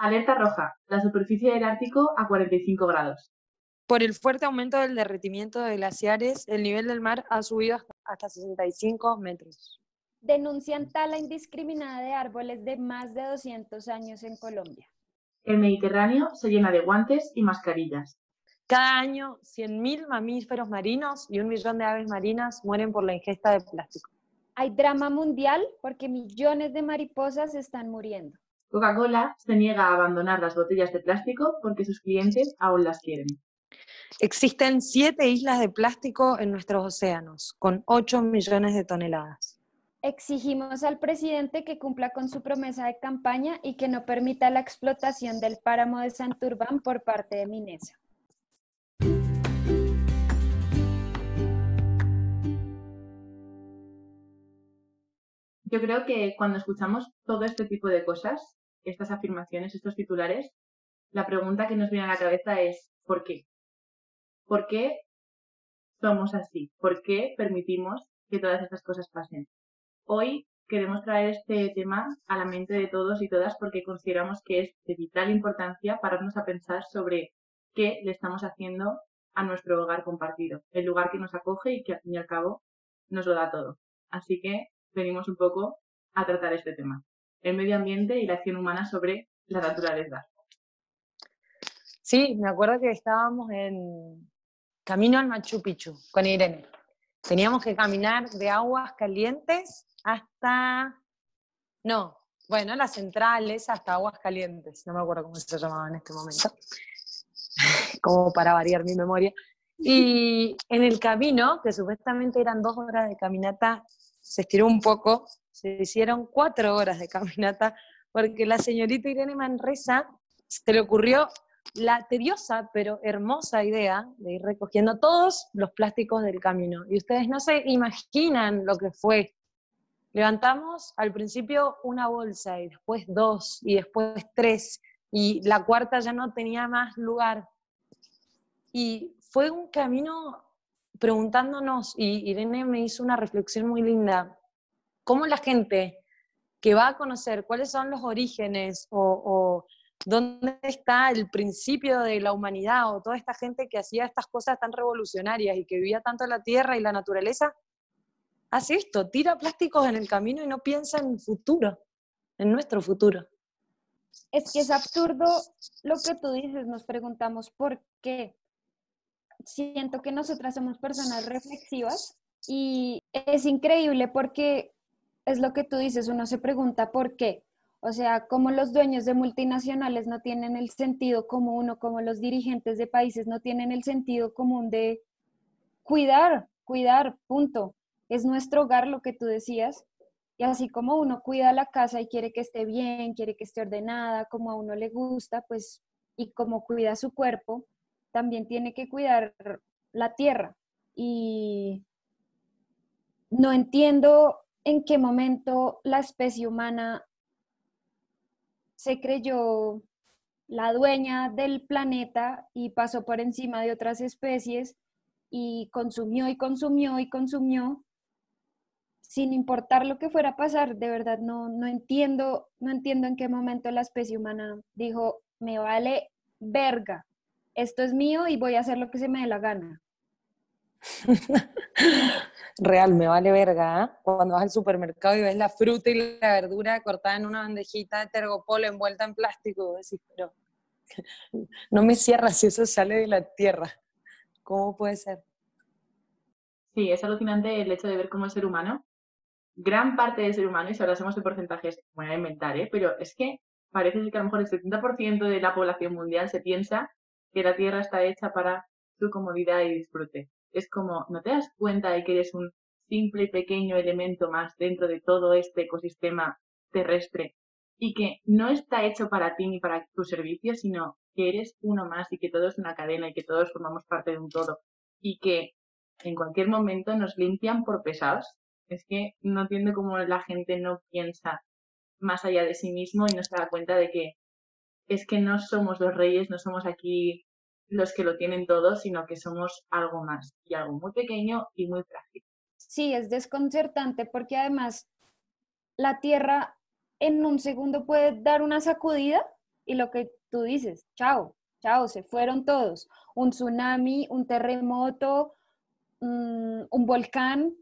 Alerta roja. La superficie del Ártico a 45 grados. Por el fuerte aumento del derretimiento de glaciares, el nivel del mar ha subido hasta 65 metros. Denuncian tala indiscriminada de árboles de más de 200 años en Colombia. El Mediterráneo se llena de guantes y mascarillas. Cada año, 100.000 mamíferos marinos y un millón de aves marinas mueren por la ingesta de plástico. Hay drama mundial porque millones de mariposas están muriendo. Coca-Cola se niega a abandonar las botellas de plástico porque sus clientes aún las quieren. Existen siete islas de plástico en nuestros océanos, con 8 millones de toneladas. Exigimos al presidente que cumpla con su promesa de campaña y que no permita la explotación del páramo de Santurbán por parte de Minesa. Yo creo que cuando escuchamos todo este tipo de cosas, estas afirmaciones, estos titulares, la pregunta que nos viene a la cabeza es ¿por qué? ¿Por qué somos así? ¿Por qué permitimos que todas estas cosas pasen? Hoy queremos traer este tema a la mente de todos y todas porque consideramos que es de vital importancia pararnos a pensar sobre qué le estamos haciendo a nuestro hogar compartido, el lugar que nos acoge y que al fin y al cabo nos lo da todo. Así que venimos un poco a tratar este tema, el medio ambiente y la acción humana sobre la naturaleza. Sí, me acuerdo que estábamos en camino al Machu Picchu con Irene. Teníamos que caminar de aguas calientes hasta, no, bueno, las centrales hasta aguas calientes, no me acuerdo cómo se llamaba en este momento, como para variar mi memoria. Y en el camino, que supuestamente eran dos horas de caminata, se estiró un poco, se hicieron cuatro horas de caminata, porque la señorita Irene Manresa se le ocurrió la tediosa pero hermosa idea de ir recogiendo todos los plásticos del camino. Y ustedes no se imaginan lo que fue. Levantamos al principio una bolsa y después dos y después tres y la cuarta ya no tenía más lugar. Y fue un camino preguntándonos, y Irene me hizo una reflexión muy linda, cómo la gente que va a conocer cuáles son los orígenes o, dónde está el principio de la humanidad o toda esta gente que hacía estas cosas tan revolucionarias y que vivía tanto la tierra y la naturaleza, hace esto, tira plásticos en el camino y no piensa en el futuro, en nuestro futuro. Es que es absurdo lo que tú dices, nos preguntamos por qué siento que nosotras somos personas reflexivas y es increíble porque es lo que tú dices, uno se pregunta por qué. O sea, como los dueños de multinacionales no tienen el sentido común o como los dirigentes de países no tienen el sentido común de cuidar, cuidar, punto. Es nuestro hogar lo que tú decías. Y así como uno cuida la casa y quiere que esté bien, quiere que esté ordenada, como a uno le gusta, pues, y como cuida su cuerpo, también tiene que cuidar la tierra. Y no entiendo en qué momento la especie humana se creyó la dueña del planeta y pasó por encima de otras especies y consumió y consumió y consumió sin importar lo que fuera a pasar, de verdad no, no entiendo, no entiendo en qué momento la especie humana dijo, me vale verga, esto es mío y voy a hacer lo que se me dé la gana. Real, me vale verga. ¿eh? Cuando vas al supermercado y ves la fruta y la verdura cortada en una bandejita de tergopol envuelta en plástico, decís, pero no me cierra si eso sale de la tierra. ¿Cómo puede ser? Sí, es alucinante el hecho de ver cómo el ser humano, gran parte del ser humano, y si hablásemos de porcentajes, voy a inventar, ¿eh? pero es que parece que a lo mejor el 70% de la población mundial se piensa que la Tierra está hecha para tu comodidad y disfrute. Es como, ¿no te das cuenta de que eres un simple y pequeño elemento más dentro de todo este ecosistema terrestre y que no está hecho para ti ni para tu servicio, sino que eres uno más y que todo es una cadena y que todos formamos parte de un todo y que en cualquier momento nos limpian por pesados? Es que no entiendo cómo la gente no piensa más allá de sí mismo y no se da cuenta de que es que no somos los reyes, no somos aquí los que lo tienen todo, sino que somos algo más y algo muy pequeño y muy frágil. Sí, es desconcertante porque además la Tierra en un segundo puede dar una sacudida y lo que tú dices, chao, chao, se fueron todos. Un tsunami, un terremoto, mm, un volcán,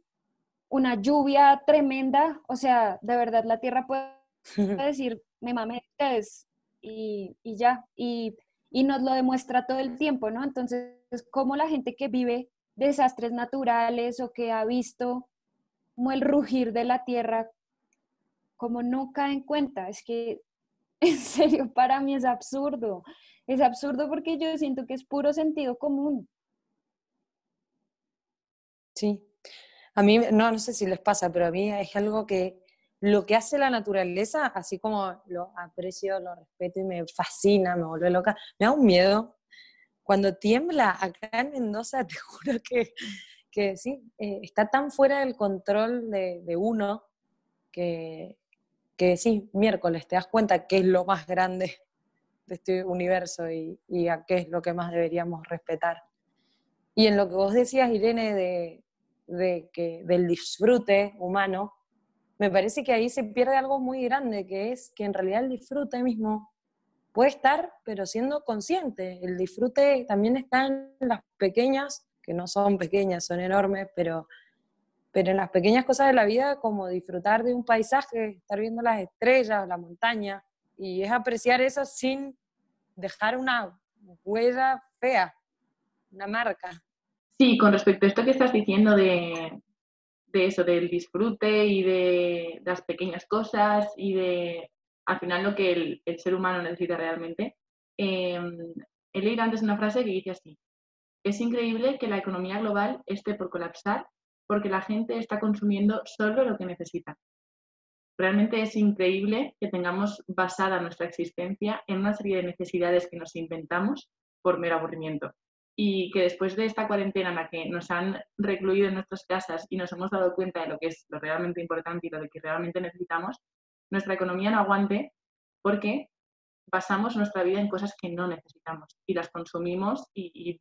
una lluvia tremenda, o sea, de verdad la Tierra puede decir, me mamé ustedes y, y ya, y, y nos lo demuestra todo el tiempo, ¿no? Entonces, como la gente que vive desastres naturales o que ha visto como el rugir de la tierra, como no cae en cuenta, es que en serio para mí es absurdo, es absurdo porque yo siento que es puro sentido común. Sí, a mí, no, no sé si les pasa, pero a mí es algo que lo que hace la naturaleza, así como lo aprecio, lo respeto y me fascina, me vuelve loca, me da un miedo. Cuando tiembla acá en Mendoza, te juro que, que sí, eh, está tan fuera del control de, uno que, que, sí, miércoles te das cuenta que es lo más grande de este universo y, y a qué es lo que más deberíamos respetar. Y en lo que vos decías, Irene, de, de que, del disfrute humano, me parece que ahí se pierde algo muy grande, que es que en realidad el disfrute mismo puede estar, pero siendo consciente. El disfrute también está en las pequeñas, que no son pequeñas, son enormes, pero, pero en las pequeñas cosas de la vida, como disfrutar de un paisaje, estar viendo las estrellas, la montaña, y es apreciar eso sin dejar una huella fea, una marca. Sí, con respecto a esto que estás diciendo de, de eso, del disfrute y de, las pequeñas cosas y de, al final, lo que el, el ser humano necesita realmente, eh, he leído antes una frase que dice así, es increíble que la economía global esté por colapsar porque la gente está consumiendo solo lo que necesita. Realmente es increíble que tengamos basada nuestra existencia en una serie de necesidades que nos inventamos por mero aburrimiento y que después de esta cuarentena en la que nos han recluido en nuestras casas y nos hemos dado cuenta de lo que es lo realmente importante y lo que realmente necesitamos, nuestra economía no aguante porque basamos nuestra vida en cosas que no necesitamos y las consumimos y,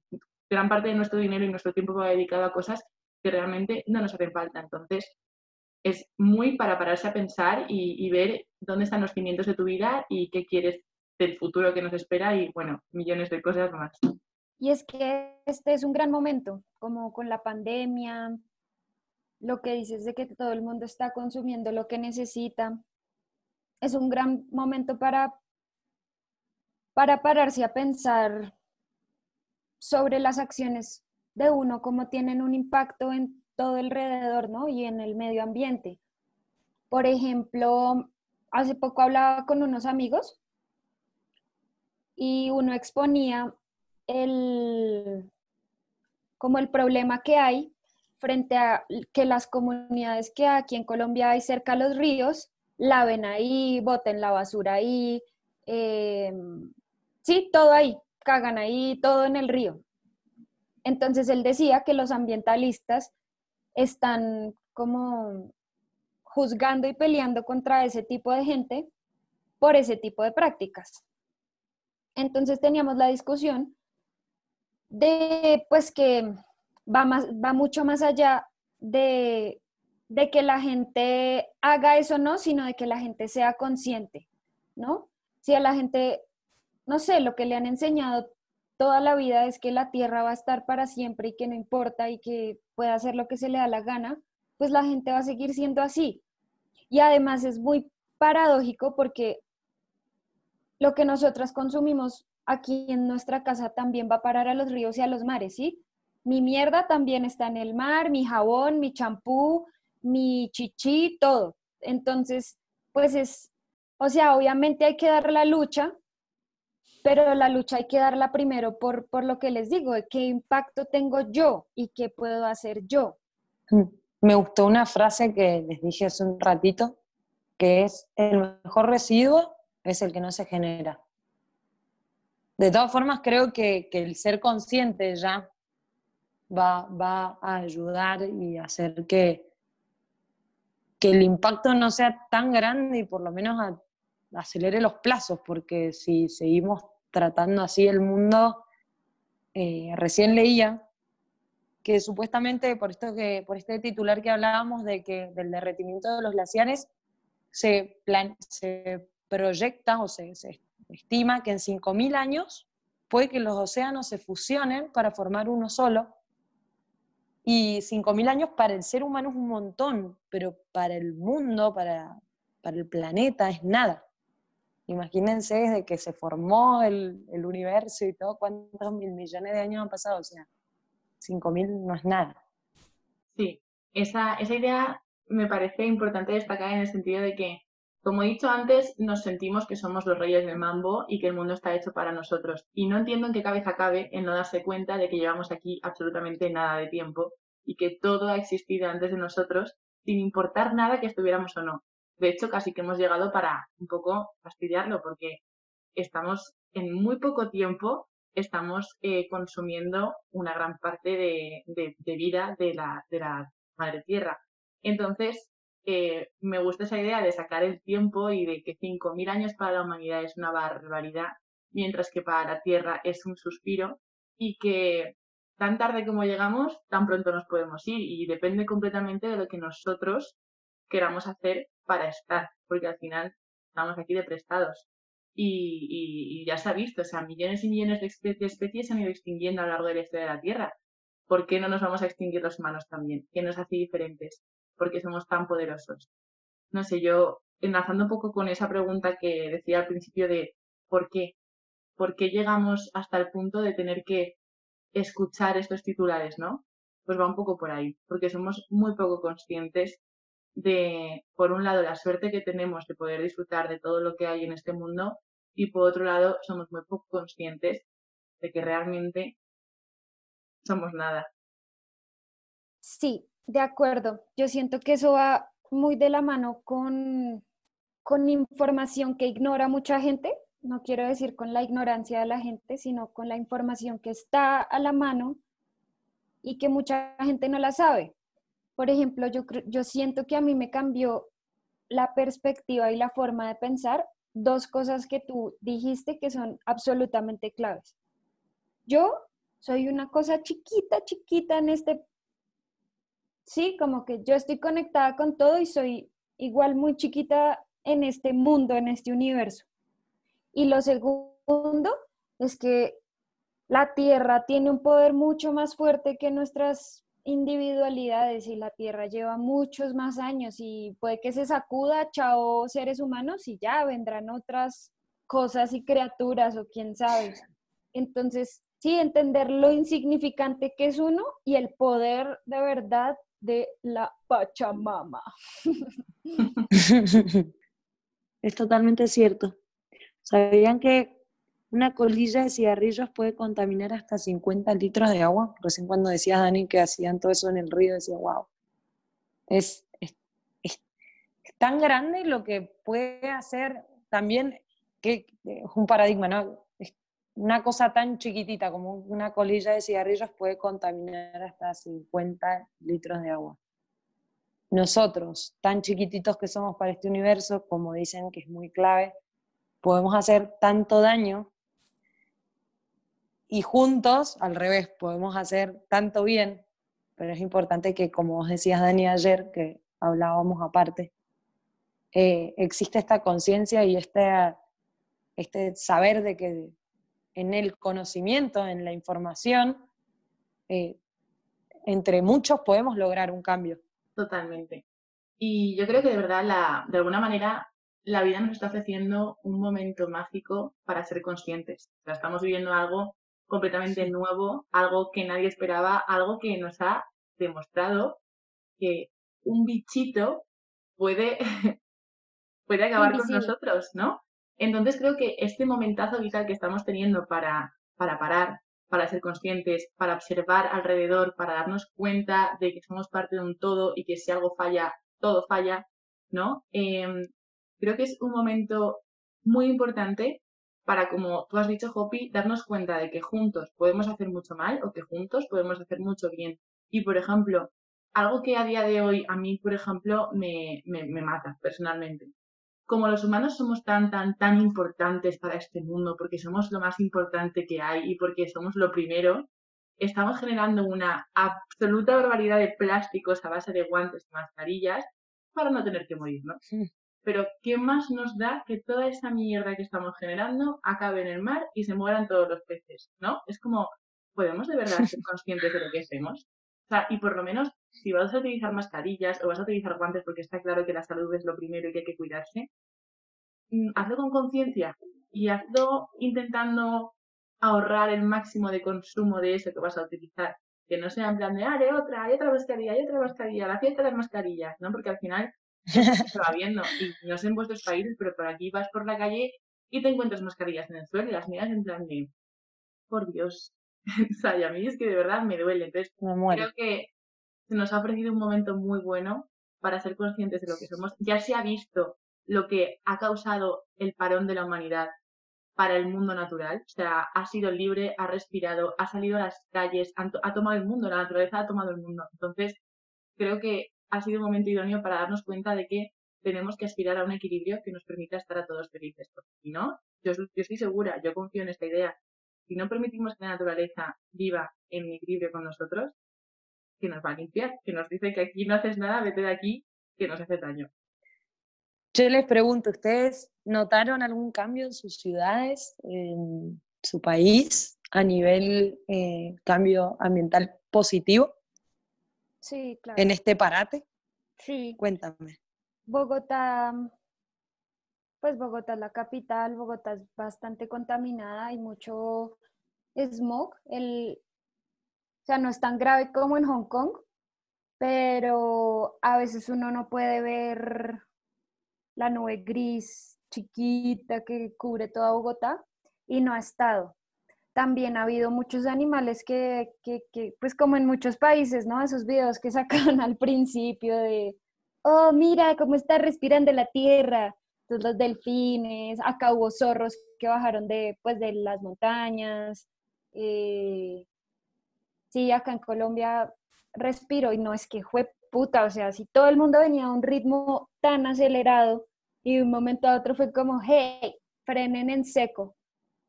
gran parte de nuestro dinero y nuestro tiempo va dedicado a cosas que realmente no nos hacen falta. Entonces, es muy para pararse a pensar y, y ver dónde están los cimientos de tu vida y qué quieres del futuro que nos espera y, bueno, millones de cosas más. Y es que este es un gran momento, como con la pandemia, lo que dices de que todo el mundo está consumiendo lo que necesita. Es un gran momento para, para pararse a pensar sobre las acciones de uno, cómo tienen un impacto en todo alrededor, ¿no? Y en el medio ambiente. Por ejemplo, hace poco hablaba con unos amigos y uno exponía el, como el problema que hay frente a que las comunidades que aquí en Colombia hay cerca a los ríos, laven ahí, boten la basura ahí, eh, sí, todo ahí, cagan ahí, todo en el río. Entonces él decía que los ambientalistas están como juzgando y peleando contra ese tipo de gente por ese tipo de prácticas. Entonces teníamos la discusión de pues que va, más, va mucho más allá de, de que la gente haga eso, no, sino de que la gente sea consciente, ¿no? Si a la gente, no sé, lo que le han enseñado toda la vida es que la tierra va a estar para siempre y que no importa y que puede hacer lo que se le da la gana, pues la gente va a seguir siendo así. Y además es muy paradójico porque lo que nosotras consumimos aquí en nuestra casa también va a parar a los ríos y a los mares, ¿sí? Mi mierda también está en el mar, mi jabón, mi champú, mi chichi, todo. Entonces, pues es, o sea, obviamente hay que dar la lucha, pero la lucha hay que darla primero por, por lo que les digo, qué impacto tengo yo y qué puedo hacer yo. Me gustó una frase que les dije hace un ratito, que es el mejor residuo es el que no se genera. De todas formas, creo que, el ser consciente ya va, a ayudar y hacer que, que el impacto no sea tan grande y por lo menos acelere los plazos, porque si seguimos tratando así el mundo, eh, recién leía que supuestamente por esto que por este titular que hablábamos de que del derretimiento de los glaciares se, plan, se proyecta o se, se estima que en 5.000 años puede que los océanos se fusionen para formar uno solo. Y 5.000 años para el ser humano es un montón, pero para el mundo, para, para el planeta es nada. Imagínense desde que se formó el, el universo y todo, cuántos mil millones de años han pasado. O sea, 5.000 no es nada. Sí, esa, esa idea me parece importante destacar en el sentido de que, como he dicho antes, nos sentimos que somos los reyes del mambo y que el mundo está hecho para nosotros. Y no entiendo en qué cabeza cabe en no darse cuenta de que llevamos aquí absolutamente nada de tiempo y que todo ha existido antes de nosotros sin importar nada que estuviéramos o no. De hecho, casi que hemos llegado para un poco fastidiarlo porque estamos en muy poco tiempo estamos eh, consumiendo una gran parte de, de, vida de la, de la, madre tierra. Entonces, me gusta esa idea de sacar el tiempo y de que 5.000 años para la humanidad es una barbaridad, mientras que para la tierra es un suspiro y que tan tarde como llegamos, tan pronto nos podemos ir y depende completamente de lo que nosotros queramos hacer para estar, porque al final estamos aquí de prestados y, ya se ha visto, o sea, millones y millones de, especies se han ido extinguiendo a lo largo de la historia de la Tierra. ¿Por qué no nos vamos a extinguir los humanos también? ¿Qué nos hace diferentes? ¿Por qué somos tan poderosos? No sé, yo enlazando un poco con esa pregunta que decía al principio de ¿por qué? ¿Por qué llegamos hasta el punto de tener que escuchar estos titulares, no? Pues va un poco por ahí, porque somos muy poco conscientes de, por un lado, la suerte que tenemos de poder disfrutar de todo lo que hay en este mundo y por otro lado, somos muy poco conscientes de que realmente somos nada. Sí, de acuerdo. Yo siento que eso va muy de la mano con, con información que ignora mucha gente. No quiero decir con la ignorancia de la gente, sino con la información que está a la mano y que mucha gente no la sabe. Por ejemplo, yo, yo siento que a mí me cambió la perspectiva y la forma de pensar dos cosas que tú dijiste que son absolutamente claves. Yo soy una cosa chiquita, chiquita en este, sí, como que yo estoy conectada con todo y soy igual muy chiquita en este mundo, en este universo. Y lo segundo es que la Tierra tiene un poder mucho más fuerte que nuestras individualidades y la Tierra lleva muchos más años y puede que se sacuda, chao seres humanos y ya vendrán otras cosas y criaturas o quién sabe. Entonces, sí, entender lo insignificante que es uno y el poder de verdad de la Pachamama. Es totalmente cierto. ¿Sabían que una colilla de cigarrillos puede contaminar hasta 50 litros de agua. Recién cuando decías, Dani, que hacían todo eso en el río, decía, wow. Es, es, tan grande lo que puede hacer también, que es un paradigma, ¿no? Una cosa tan chiquitita como una colilla de cigarrillos puede contaminar hasta 50 litros de agua. Nosotros, tan chiquititos que somos para este universo, como dicen que es muy clave, podemos hacer tanto daño y juntos, al revés, podemos hacer tanto bien, pero es importante que, como vos decías, Dani, ayer, que hablábamos aparte, eh, existe esta conciencia y este, este saber de que en el conocimiento, en la información, eh, entre muchos podemos lograr un cambio. Totalmente. Y yo creo que de verdad, la, de alguna manera, la vida nos está ofreciendo un momento mágico para ser conscientes. O sea, estamos viviendo algo completamente nuevo, algo que nadie esperaba, algo que nos ha demostrado que un bichito puede, puede acabar con nosotros, ¿no? Entonces creo que este momentazo vital que estamos teniendo para, para parar, para ser conscientes, para observar alrededor, para darnos cuenta de que somos parte de un todo y que si algo falla, todo falla, ¿no? Em, creo que es un momento muy importante para, como tú has dicho, Hopi, darnos cuenta de que juntos podemos hacer mucho mal o que juntos podemos hacer mucho bien. Y, por ejemplo, algo que a día de hoy a mí, por ejemplo, me, me, mata personalmente. Como los humanos somos tan, tan, tan importantes para este mundo, porque somos lo más importante que hay y porque somos lo primero, estamos generando una absoluta barbaridad de plásticos a base de guantes y mascarillas para no tener que morir, ¿no? pero ¿qué más nos da que toda esa mierda que estamos generando acabe en el mar y se mueran todos los peces? ¿No? Es como, ¿podemos de verdad ser conscientes de lo que hacemos? O sea, y por lo menos, si vas a utilizar mascarillas o vas a utilizar guantes, porque está claro que la salud es lo primero y que hay que cuidarse, mm, hazlo con conciencia y hazlo intentando ahorrar el máximo de consumo de eso que vas a utilizar. Que no sea en plan de, ah, otra, hay otra mascarilla, hay otra mascarilla, la fiesta de las mascarillas, ¿no? Porque al final se va viendo. Y no sé en vuestros países, pero por aquí vas por la calle y te encuentras mascarillas en el suelo y las miras en plan de, por Dios. o sea, y a mí es que de verdad me duele. Entonces, creo que se nos ha ofrecido un momento muy bueno para ser conscientes de lo que somos. Ya se ha visto lo que ha causado el parón de la humanidad para el mundo natural. O sea, ha sido libre, ha respirado, ha salido a las calles, ha, tomado el mundo, la naturaleza ha tomado el mundo. Entonces, creo que ha sido un momento idóneo para darnos cuenta de que tenemos que aspirar a un equilibrio que nos permita estar a todos felices. Porque si no, yo, yo estoy segura, yo confío en esta idea. Si no permitimos que la naturaleza viva en equilibrio con nosotros, que nos va a limpiar, que nos dice que aquí no haces nada, vete de aquí, que nos hace daño. Yo les pregunto, ¿ustedes notaron algún cambio en sus ciudades, en su país, a nivel eh, cambio ambiental positivo? Sí, claro. ¿En este parate? Sí. Cuéntame. Bogotá, pues Bogotá es la capital, Bogotá es bastante contaminada, hay mucho smog. El, o sea, no es tan grave como en Hong Kong, pero a veces uno no puede ver la nube gris chiquita que cubre toda Bogotá y no ha estado. También ha habido muchos animales que, que, pues como en muchos países, ¿no? Esos videos que sacaron al principio de, oh, mira cómo está respirando la tierra. Entonces los delfines, acá hubo zorros que bajaron de, pues, de las montañas. Eh, sí, acá en Colombia respiro y no es que fue puta, o sea, si todo el mundo venía a un ritmo tan acelerado y de un momento a otro fue como, hey, frenen en seco.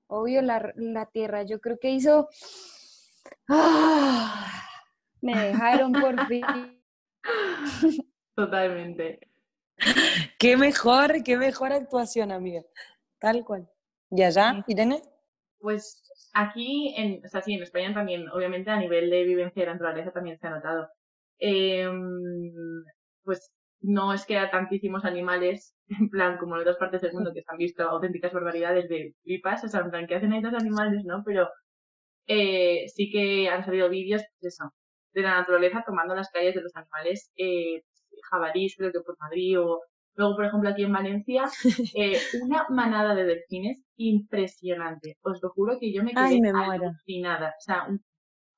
Obvio, la, la tierra, yo creo que hizo, ¡ah! me dejaron por fin. Totalmente. Qué mejor, qué mejor actuación, amiga. Tal cual. ¿Y allá, Irene? Pues aquí, en, o sea, sí, en España también, obviamente a nivel de vivencia de la naturaleza también se ha notado. Em, pues no es que haya tantísimos animales, en plan, como en otras partes del mundo que se han visto auténticas barbaridades de pipas, o sea, en plan, que hacen ahí los animales, ¿no? Pero eh, sí que han salido vídeos, pues eso, de la naturaleza tomando las calles de los animales, eh, jabalís, creo que por Madrid, o luego, por ejemplo, aquí en Valencia, eh, una manada de delfines impresionante. Os lo juro que yo me quedé alucinada. O sea,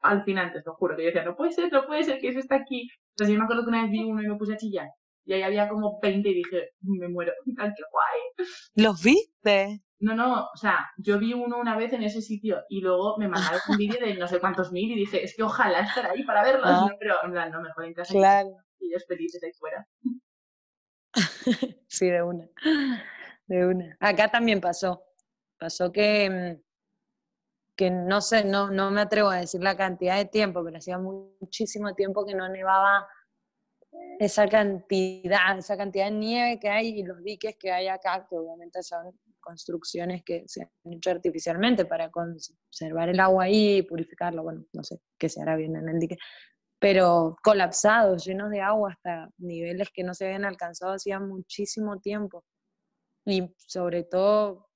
alucinante, os lo juro. Que yo decía, no puede ser, no puede ser que eso está aquí. Entonces yo me acuerdo que una vez vi uno y me puse a chillar. Y ahí había como 20 y dije, me muero. ¡Qué guay! ¿Los viste? No, no, o sea, yo vi uno una vez en ese sitio y luego me mandaron un vídeo de no sé cuántos mil y dije, es que ojalá estar ahí para verlos. Ah. pero en plan, no, mejor en casa. Claro. Y ellos felices ahí fuera. sí, de una. De una. Acá también pasó. Pasó que, mm, que no sé, no, no me atrevo a decir la cantidad de tiempo, pero hacía muchísimo tiempo que no nevaba esa cantidad, esa cantidad de nieve que hay y los diques que hay acá, que obviamente son construcciones que se han hecho artificialmente para conservar el agua ahí y purificarlo, bueno, no sé qué se hará bien en el dique, pero colapsados, llenos de agua hasta niveles que no se habían alcanzado hacía muchísimo tiempo. Y sobre todo,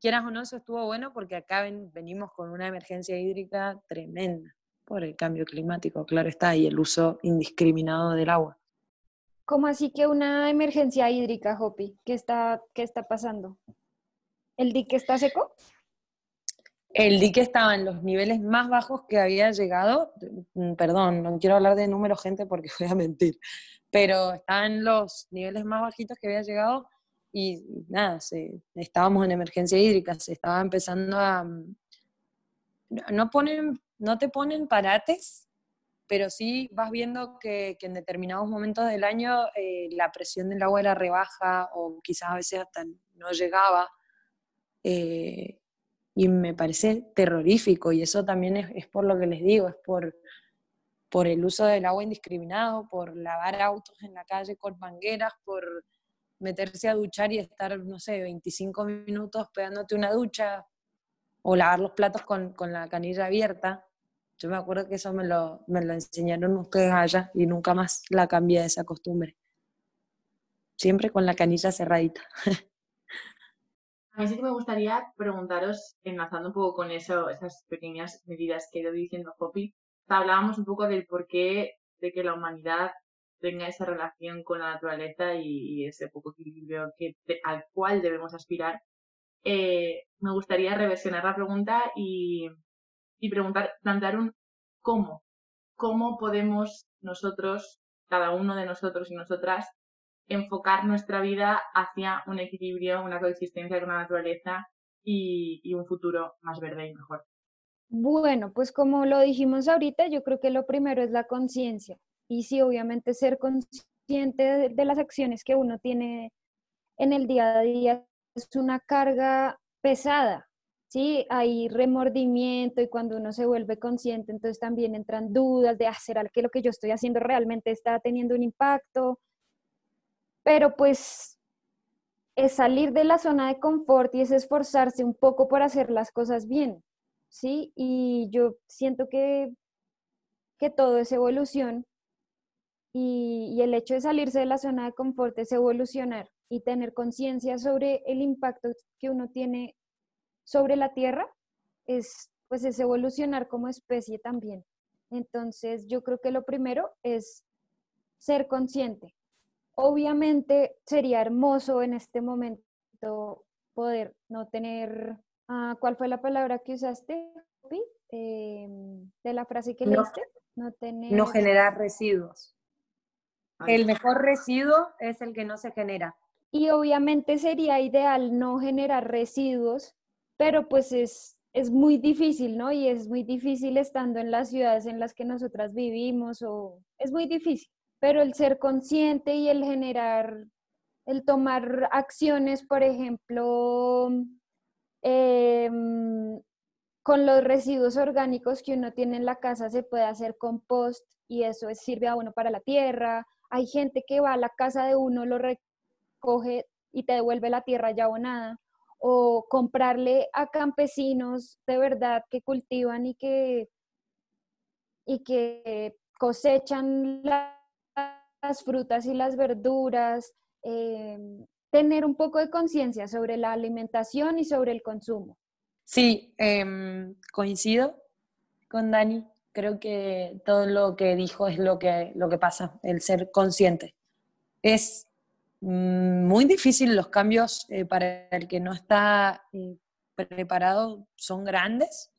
quieras o no, eso estuvo bueno porque acá venimos con una emergencia hídrica tremenda por el cambio climático, claro está, y el uso indiscriminado del agua. ¿Cómo así que una emergencia hídrica, Hopi? ¿Qué está, qué está pasando? ¿El dique está seco? El dique estaba en los niveles más bajos que había llegado. Mm, perdón, no quiero hablar de números, gente, porque voy a mentir. Pero estaba en los niveles más bajitos que había llegado y nada, estábamos en emergencia hídrica, se estaba empezando a... Mm, no, ponen, no te ponen parates, pero sí vas viendo que, en determinados momentos del año eh, la presión del agua era rebaja o quizás a veces hasta no llegaba. Eh, y me parece terrorífico y eso también es, por lo que les digo, es por, por el uso del agua indiscriminado, por lavar autos en la calle con mangueras, por meterse a duchar y estar, no sé, 25 minutos pegándote una ducha o lavar los platos con, con la canilla abierta. Yo me acuerdo que eso me lo, me lo enseñaron ustedes allá y nunca más la cambié de esa costumbre. Siempre con la canilla cerradita. A mí sí que me gustaría preguntaros, enlazando un poco con eso, esas pequeñas medidas que he ido diciendo Hopi, hablábamos un poco del porqué de que la humanidad tenga esa relación con la naturaleza y, ese poco equilibrio al cual debemos aspirar. Eh, me gustaría reversionar la pregunta y, y preguntar, plantear un cómo. ¿Cómo podemos nosotros, cada uno de nosotros y nosotras, enfocar nuestra vida hacia un equilibrio, una coexistencia con la naturaleza y, un futuro más verde y mejor? Bueno, pues como lo dijimos ahorita, yo creo que lo primero es la conciencia. Y sí, obviamente ser consciente de, las acciones que uno tiene en el día a día es una carga pesada, ¿sí? Hay remordimiento y cuando uno se vuelve consciente, entonces también entran dudas de, ah, que lo que yo estoy haciendo realmente está teniendo un impacto? Pero pues es salir de la zona de confort y es esforzarse un poco por hacer las cosas bien, ¿sí? Y yo siento que, que todo es evolución y, y, el hecho de salirse de la zona de confort es evolucionar y tener conciencia sobre el impacto que uno tiene sobre la Tierra, es, pues es evolucionar como especie también. Entonces, yo creo que lo primero es ser consciente. Obviamente sería hermoso en este momento poder no tener, ah, ¿cuál fue la palabra que usaste, eh, de la frase que leíste? No, tener... no generar residuos. El mejor residuo es el que no se genera. Y obviamente sería ideal no generar residuos, pero pues es, es muy difícil, ¿no? Y es muy difícil estando en las ciudades en las que nosotras vivimos, o es muy difícil. Pero el ser consciente y el generar, el tomar acciones, por ejemplo, em, con los residuos orgánicos que uno tiene en la casa se puede hacer compost y eso sirve a uno para la tierra hay gente que va a la casa de uno, lo recoge y te devuelve la tierra ya abonada. O comprarle a campesinos de verdad que cultivan y que, y que cosechan las frutas y las verduras. Eh, tener un poco de conciencia sobre la alimentación y sobre el consumo. Sí, em, coincido con Dani creo que todo lo que dijo es lo que, lo que pasa, el ser consciente. Es mm, muy difícil los cambios eh, para el que no está eh, preparado, son grandes,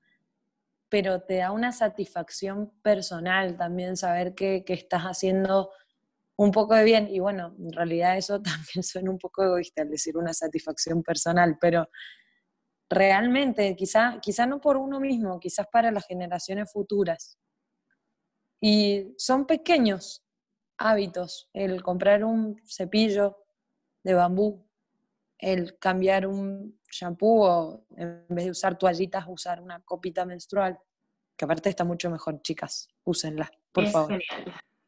pero te da una satisfacción personal también saber que, que estás haciendo un poco de bien. Y bueno, en realidad eso también suena un poco egoísta al decir una satisfacción personal, pero realmente, quizá, quizá no por uno mismo, quizás para las generaciones futuras. Y son pequeños hábitos, el comprar un cepillo de bambú, el cambiar un shampoo o en vez de usar toallitas, usar una copita menstrual, que aparte está mucho mejor, chicas, úsenla, por favor.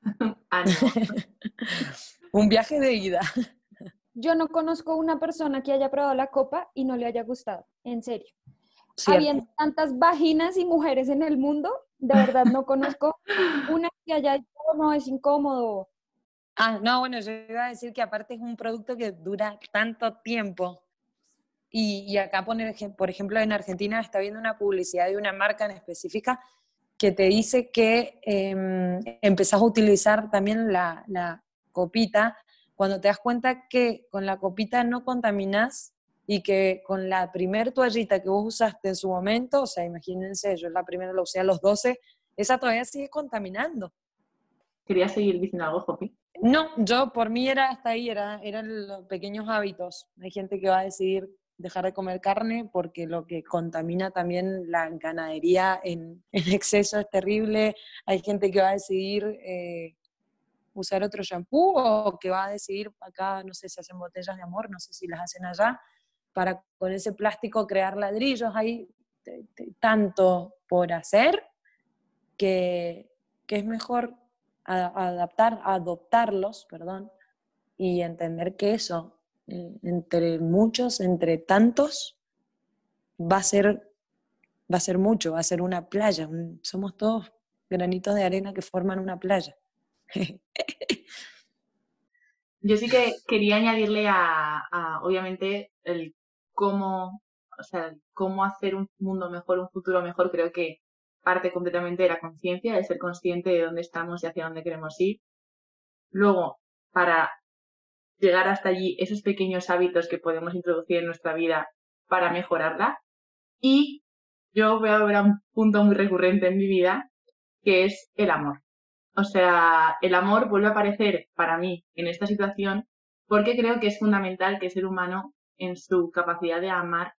Ah, un viaje de ida. Yo no conozco una persona que haya probado la copa y no le haya gustado, en serio. Habían tantas vaginas y mujeres en el mundo, de verdad no conozco una que haya dicho, no, es incómodo. Ah, no, bueno, yo iba a decir que aparte es un producto que dura tanto tiempo. Y, y acá, poner, por ejemplo, en Argentina está viendo una publicidad de una marca en específica que te dice que eh, empezás a utilizar también la, la copita cuando te das cuenta que con la copita no contaminas y que con la primer toallita que vos usaste en su momento, o sea, imagínense, yo la primera la usé a los 12, esa todavía sigue contaminando. ¿Querías seguir diciendo algo, Jopi? No, yo por mí era hasta ahí, era, eran los pequeños hábitos. Hay gente que va a decidir dejar de comer carne porque lo que contamina también la ganadería en, exceso es terrible. Hay gente que va a decidir eh, usar otro shampoo o que va a decidir, acá no sé si hacen botellas de amor, no sé si las hacen allá, para con ese plástico crear ladrillos. Hay tanto por hacer que, que es mejor adaptar, adoptarlos, perdón, y entender que eso eh, entre muchos, entre tantos, va a ser, va a ser mucho, va a ser una playa. somos todos granitos de arena que forman una playa. Yo sí que quería añadirle a, obviamente, el cómo, o sea, cómo hacer un mundo mejor, un futuro mejor, creo que parte completamente de la conciencia, de ser consciente de dónde estamos y hacia dónde queremos ir. Luego, para llegar hasta allí, esos pequeños hábitos que podemos introducir en nuestra vida para mejorarla. Y yo voy a ver un punto muy recurrente en mi vida, que es el amor. O sea, el amor vuelve a aparecer para mí en esta situación porque creo que es fundamental que el ser humano en su capacidad de amar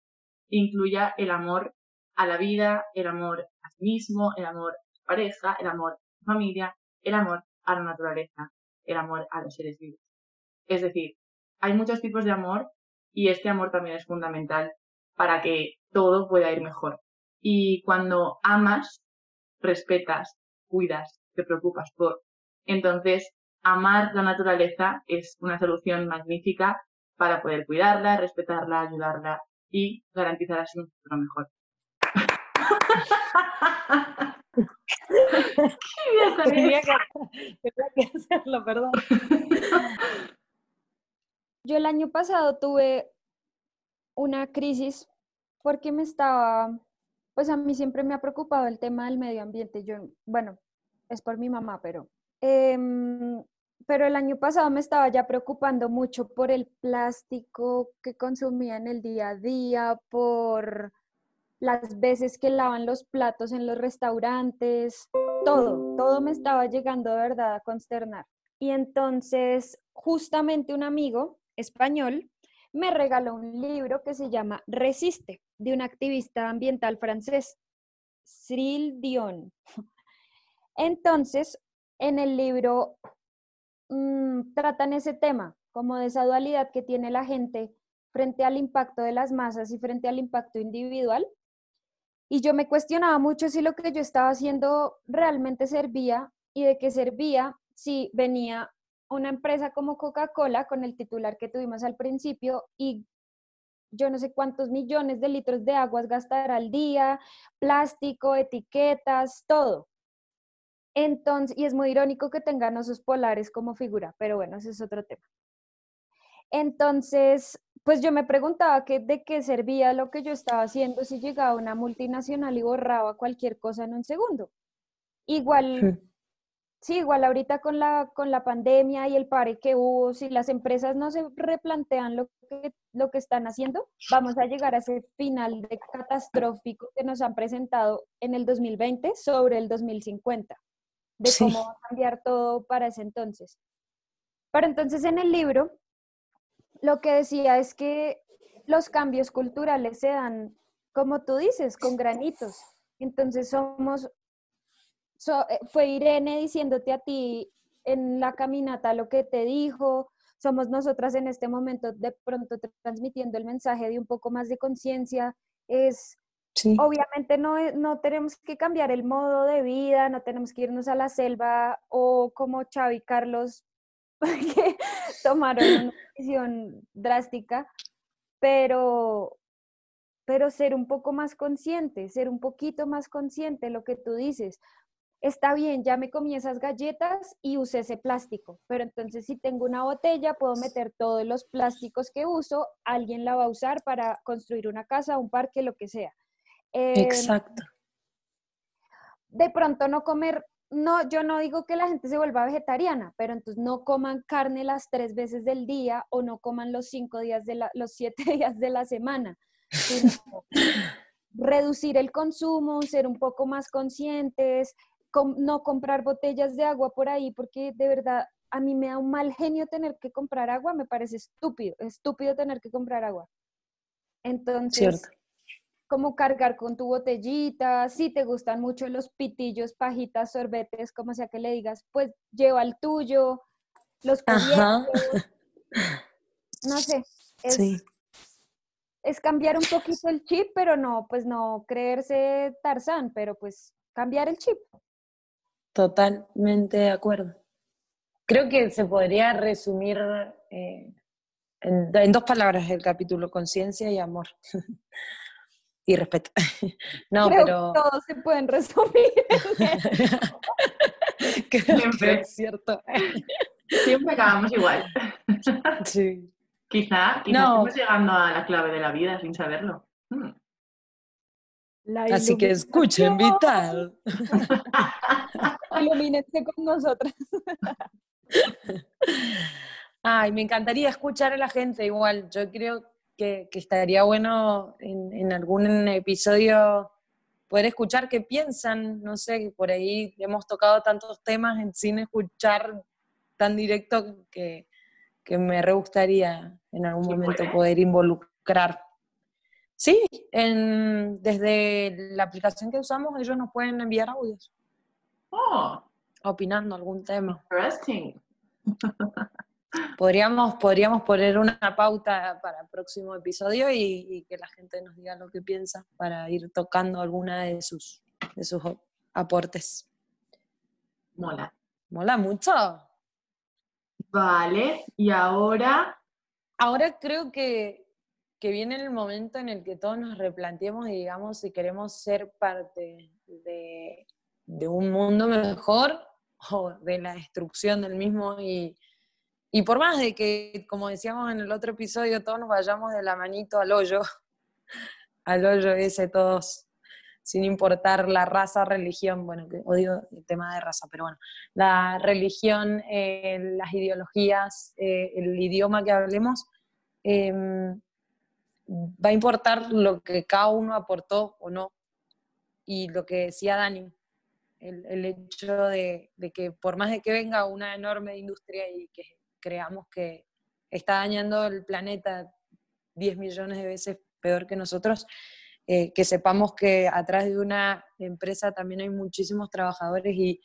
incluya el amor a la vida, el amor a sí mismo, el amor a su pareja, el amor a su familia, el amor a la naturaleza, el amor a los seres vivos. Es decir, hay muchos tipos de amor y este amor también es fundamental para que todo pueda ir mejor. Y cuando amas, respetas, cuidas, te preocupas por. Entonces, amar la naturaleza es una solución magnífica para poder cuidarla, respetarla, ayudarla y garantizar así un futuro mejor. Tenía que, hacerlo, perdón. Yo el año pasado tuve una crisis porque me estaba, pues a mí siempre me ha preocupado el tema del medio ambiente. Yo, bueno, es por mi mamá, pero... Em, pero el año pasado me estaba ya preocupando mucho por el plástico que consumía en el día a día, por las veces que lavan los platos en los restaurantes, todo, todo me estaba llegando de verdad a consternar. Y entonces, justamente un amigo español me regaló un libro que se llama Resiste, de un activista ambiental francés, Cyril Dion. Entonces, en el libro mm, tratan ese tema, como de esa dualidad que tiene la gente frente al impacto de las masas y frente al impacto individual. Y yo me cuestionaba mucho si lo que yo estaba haciendo realmente servía y de qué servía si venía una empresa como Coca-Cola con el titular que tuvimos al principio y yo no sé cuántos millones de litros de aguas gastará al día, plástico, etiquetas, todo. Entonces, y es muy irónico que tengan osos polares como figura, pero bueno, ese es otro tema. Entonces, pues yo me preguntaba que, de qué servía lo que yo estaba haciendo si llegaba una multinacional y borraba cualquier cosa en un segundo. Igual, igual ahorita con la, con la pandemia y el pare que hubo, si las empresas no se replantean lo que, lo que están haciendo, vamos a llegar a ese final de catastrófico que nos han presentado en el 2020 sobre el 2050 de cómo va a cambiar todo para ese entonces. Pero entonces en el libro lo que decía es que los cambios culturales se dan, como tú dices, con granitos. Entonces somos, eh, fue Irene diciéndote a ti en la caminata lo que te dijo, somos nosotras en este momento de pronto transmitiendo el mensaje de un poco más de conciencia, es Obviamente no, no tenemos que cambiar el modo de vida, no tenemos que irnos a la selva o como Xavi y Carlos que tomaron una decisión drástica, pero, pero ser un poco más consciente, ser un poquito más consciente, lo que tú dices. Está bien, ya me comí esas galletas y usé ese plástico, pero entonces si tengo una botella, puedo meter todos los plásticos que uso, alguien la va a usar para construir una casa, un parque, lo que sea. Em, Exacto. De pronto no comer, no, yo no digo que la gente se vuelva vegetariana, pero entonces no coman carne las tres veces del día o no coman los cinco días de la, los siete días de la semana. reducir el consumo, ser un poco más conscientes, no comprar botellas de agua por ahí, porque de verdad a mí me da un mal genio tener que comprar agua, me parece estúpido, estúpido tener que comprar agua. Entonces, como cargar con tu botellita, si te gustan mucho los pitillos, pajitas, sorbetes, como sea que le digas, pues lleva el tuyo, los cubiertos, no sé, es, es cambiar un poquito el chip, pero no, pues no creerse Tarzán, pero pues cambiar el chip. Totalmente de acuerdo. Creo que se podría resumir eh, en, en dos palabras el capítulo, conciencia y amor. y respeto. No, Creo pero... que todos se pueden resumir. Creo que Siempre. es cierto. Siempre acabamos igual. Sí. Quizá, quizá No. estemos llegando a la clave de la vida sin saberlo. Hmm. La Así que escuchen. Vital. Ilumínense con nosotras. Ay, me encantaría escuchar a la gente igual. Yo creo que, que estaría bueno en, en algún episodio poder escuchar qué piensan. No sé, que por ahí hemos tocado tantos temas en sin escuchar tan directo que, que me re gustaría en algún ¿Se momento puede? poder involucrar. Sí, en- desde la aplicación que usamos ellos nos pueden enviar audios Oh, opinando algún tema. interesting. Podríamos, podríamos poner una pauta para el próximo episodio y, y que la gente nos diga lo que piensa para ir tocando alguna de sus, de sus aportes. Mola. Mola mucho. Vale, y ahora, Ahora creo que, que viene el momento en el que todos nos replanteemos y digamos si queremos ser parte de, de un mundo mejor o de la destrucción del mismo. Y, y por más de que, como decíamos en el otro episodio, todos nos vayamos de la manito al hoyo, al hoyo ese todos, sin importar la raza, religión, bueno, que odio el tema de raza, pero bueno, la religión, eh, las ideologías, eh, el idioma que hablemos, eh, va a importar lo que cada uno aportó o no. Y lo que decía Dani, el, hecho de, que por más de que venga una enorme industria y que creamos que está dañando el planeta 10 millones de veces peor que nosotros, eh, que sepamos que atrás de una empresa también hay muchísimos trabajadores y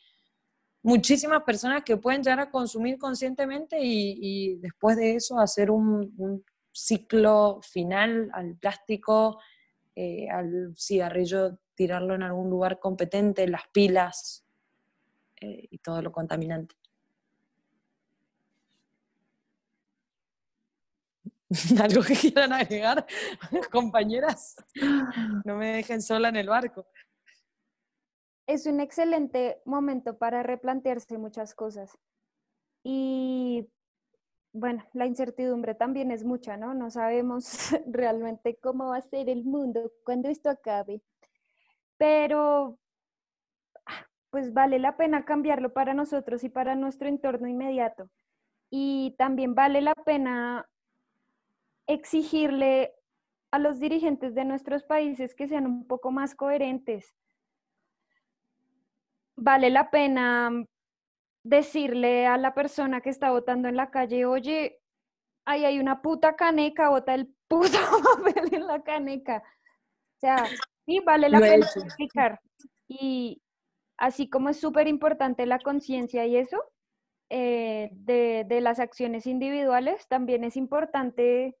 muchísimas personas que pueden llegar a consumir conscientemente y, después de eso hacer un, un ciclo final al plástico, eh, al cigarrillo, tirarlo en algún lugar competente, las pilas eh, y todo lo contaminante. ¿Algo que quieran agregar, compañeras? No me dejen sola en el barco. es un excelente momento para replantearse muchas cosas. Y bueno, la incertidumbre también es mucha, ¿no? No sabemos realmente cómo va a ser el mundo cuando esto acabe. Pero ah, pues vale la pena cambiarlo para nosotros y para nuestro entorno inmediato. Y también vale la pena exigirle a los dirigentes de nuestros países que sean un poco más coherentes vale la pena decirle a la persona que está votando en la calle, oye, ahí hay una puta caneca, bota el puto papel en la caneca. O sea, sí, vale la pena explicar. Y así como es súper importante la conciencia y eso, eh, de, de las acciones individuales, también es importante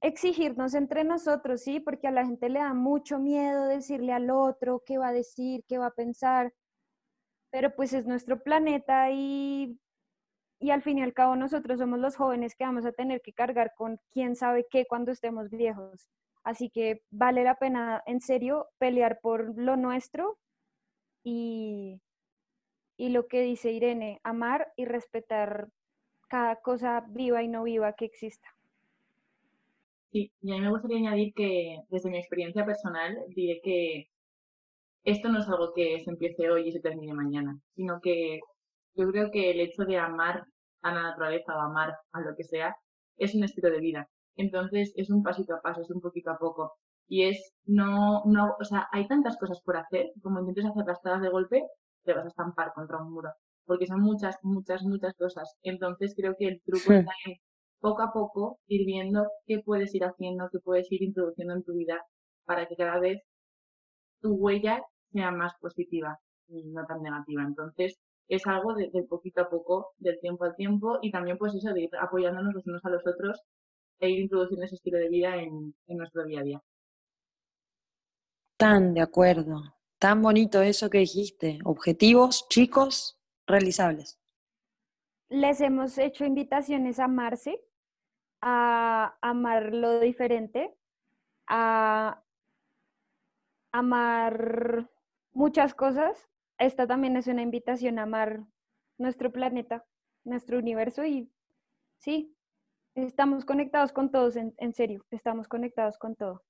exigirnos entre nosotros, ¿sí? Porque a la gente le da mucho miedo decirle al otro qué va a decir, qué va a pensar pero pues es nuestro planeta y, y al fin y al cabo nosotros somos los jóvenes que vamos a tener que cargar con quién sabe qué cuando estemos viejos. Así que vale la pena en serio pelear por lo nuestro y, y lo que dice Irene, amar y respetar cada cosa viva y no viva que exista. Sí, y a mí me gustaría añadir que desde mi experiencia personal diré que esto no es algo que se empiece hoy y se termine mañana, sino que yo creo que el hecho de amar a la naturaleza o amar a lo que sea es un estilo de vida. Entonces es un pasito a paso, es un poquito a poco. Y es no, no, o sea, hay tantas cosas por hacer, como intentes hacerlas todas de golpe, te vas a estampar contra un muro. Porque son muchas, muchas, muchas cosas. Entonces creo que el truco Hmm. está en poco a poco ir viendo qué puedes ir haciendo, qué puedes ir introduciendo en tu vida para que cada vez tu huella sea más positiva y no tan negativa. Entonces, es algo de, de poquito a poco, del tiempo al tiempo, y también pues eso de ir apoyándonos los unos a los otros e ir introduciendo ese estilo de vida en, en nuestro día a día. Tan de acuerdo. Tan bonito eso que dijiste. Objetivos chicos, realizables. Les hemos hecho invitaciones a amarse, a amar lo diferente, a amar muchas cosas. Esta también es una invitación a amar nuestro planeta, nuestro universo y sí, estamos conectados con todos, en, en serio, estamos conectados con todo.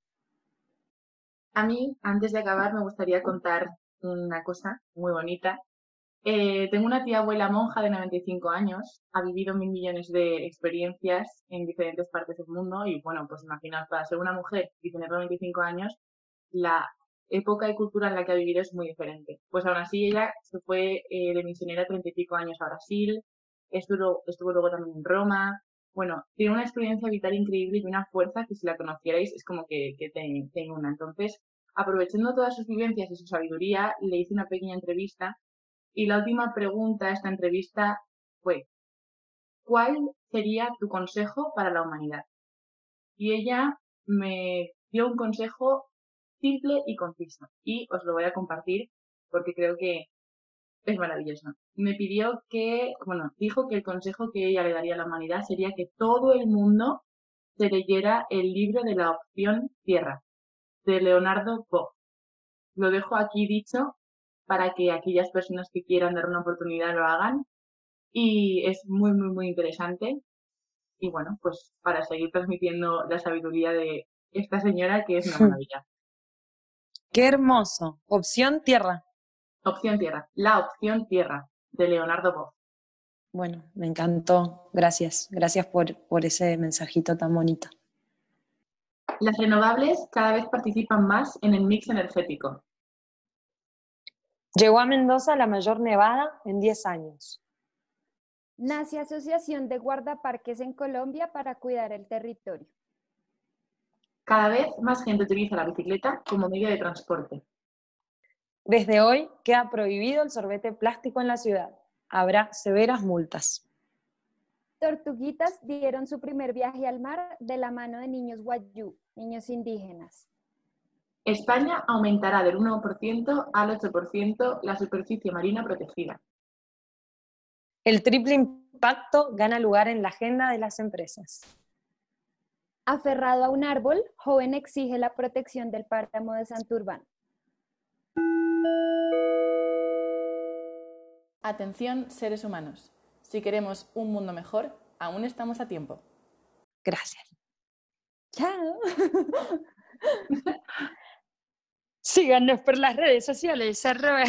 A mí, antes de acabar, me gustaría contar una cosa muy bonita. Eh, tengo una tía abuela monja de 95 años, ha vivido mil millones de experiencias en diferentes partes del mundo y bueno, pues imaginaos, para ser una mujer y tener 95 años, la época y cultura en la que ha vivido es muy diferente. Pues aún así ella se fue eh, de misionera 30 y pico años a Brasil, estuvo, estuvo luego también en Roma, bueno, tiene una experiencia vital increíble y una fuerza que si la conocierais es como que, que te, una. Entonces, aprovechando todas sus vivencias y su sabiduría, le hice una pequeña entrevista y la última pregunta de esta entrevista fue, ¿cuál sería tu consejo para la humanidad? Y ella me dio un consejo simple y conciso y os lo voy a compartir porque creo que es maravilloso. Me pidió que, bueno, dijo que el consejo que ella le daría a la humanidad sería que todo el mundo se leyera el libro de la opción tierra de Leonardo Boff. Lo dejo aquí dicho para que aquellas personas que quieran dar una oportunidad lo hagan. Y es muy, muy, muy interesante. Y bueno, pues para seguir transmitiendo la sabiduría de esta señora que es una maravilla. Qué hermoso. Opción tierra. Opción tierra. La opción tierra de Leonardo Boff. Bueno, me encantó. Gracias. Gracias por, por ese mensajito tan bonito. Las renovables cada vez participan más en el mix energético. Llegó a Mendoza la mayor nevada en 10 años. Nace Asociación de Guardaparques en Colombia para cuidar el territorio. Cada vez más gente utiliza la bicicleta como medio de transporte. Desde hoy queda prohibido el sorbete plástico en la ciudad. Habrá severas multas. Tortuguitas dieron su primer viaje al mar de la mano de niños guayú, niños indígenas. España aumentará del 1% al 8% la superficie marina protegida. El triple impacto gana lugar en la agenda de las empresas. Aferrado a un árbol, joven exige la protección del páramo de Santurbán. Atención, seres humanos. Si queremos un mundo mejor, aún estamos a tiempo. Gracias. Chao. Síganos por las redes sociales, arroba